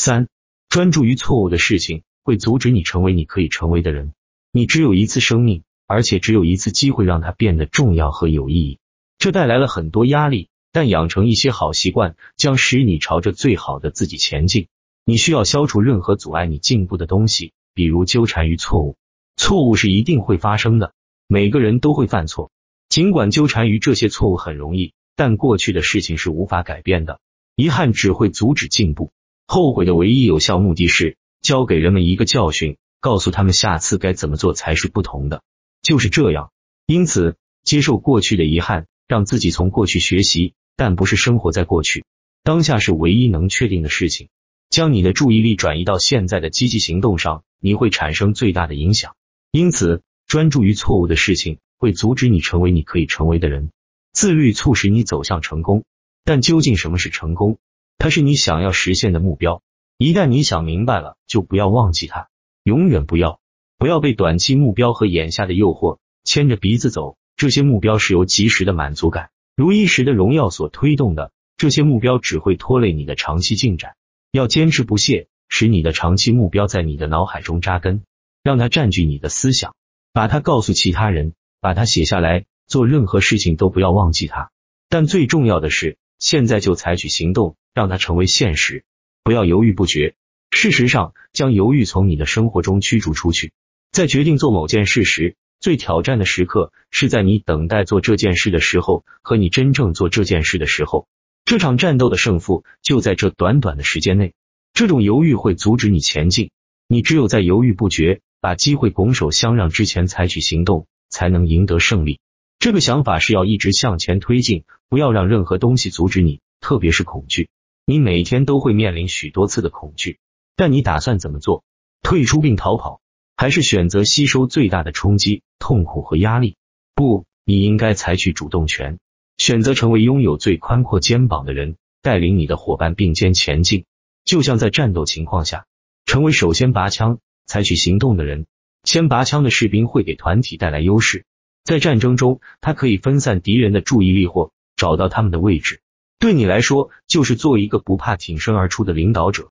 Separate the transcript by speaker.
Speaker 1: 三、专注于错误的事情会阻止你成为你可以成为的人。你只有一次生命，而且只有一次机会让它变得重要和有意义。这带来了很多压力，但养成一些好习惯将使你朝着最好的自己前进。你需要消除任何阻碍你进步的东西，比如纠缠于错误。错误是一定会发生的，每个人都会犯错。尽管纠缠于这些错误很容易，但过去的事情是无法改变的。遗憾只会阻止进步。后悔的唯一有效目的是教给人们一个教训，告诉他们下次该怎么做才是不同的。就是这样。因此，接受过去的遗憾，让自己从过去学习，但不是生活在过去。当下是唯一能确定的事情。将你的注意力转移到现在的积极行动上，你会产生最大的影响。因此，专注于错误的事情会阻止你成为你可以成为的人。自律促使你走向成功，但究竟什么是成功？它是你想要实现的目标。一旦你想明白了，就不要忘记它，永远不要不要被短期目标和眼下的诱惑牵着鼻子走。这些目标是由及时的满足感、如一时的荣耀所推动的，这些目标只会拖累你的长期进展。要坚持不懈，使你的长期目标在你的脑海中扎根，让它占据你的思想，把它告诉其他人，把它写下来。做任何事情都不要忘记它，但最重要的是，现在就采取行动，让它成为现实。不要犹豫不决。事实上，将犹豫从你的生活中驱逐出去。在决定做某件事时，最挑战的时刻是在你等待做这件事的时候和你真正做这件事的时候。这场战斗的胜负就在这短短的时间内。这种犹豫会阻止你前进。你只有在犹豫不决、把机会拱手相让之前采取行动，才能赢得胜利。这个想法是要一直向前推进，不要让任何东西阻止你，特别是恐惧。你每天都会面临许多次的恐惧，但你打算怎么做？退出并逃跑，还是选择吸收最大的冲击、痛苦和压力？不，你应该采取主动权，选择成为拥有最宽阔肩膀的人，带领你的伙伴并肩前进。就像在战斗情况下，成为首先拔枪、采取行动的人。先拔枪的士兵会给团体带来优势。在战争中，他可以分散敌人的注意力或找到他们的位置。对你来说，就是做一个不怕挺身而出的领导者。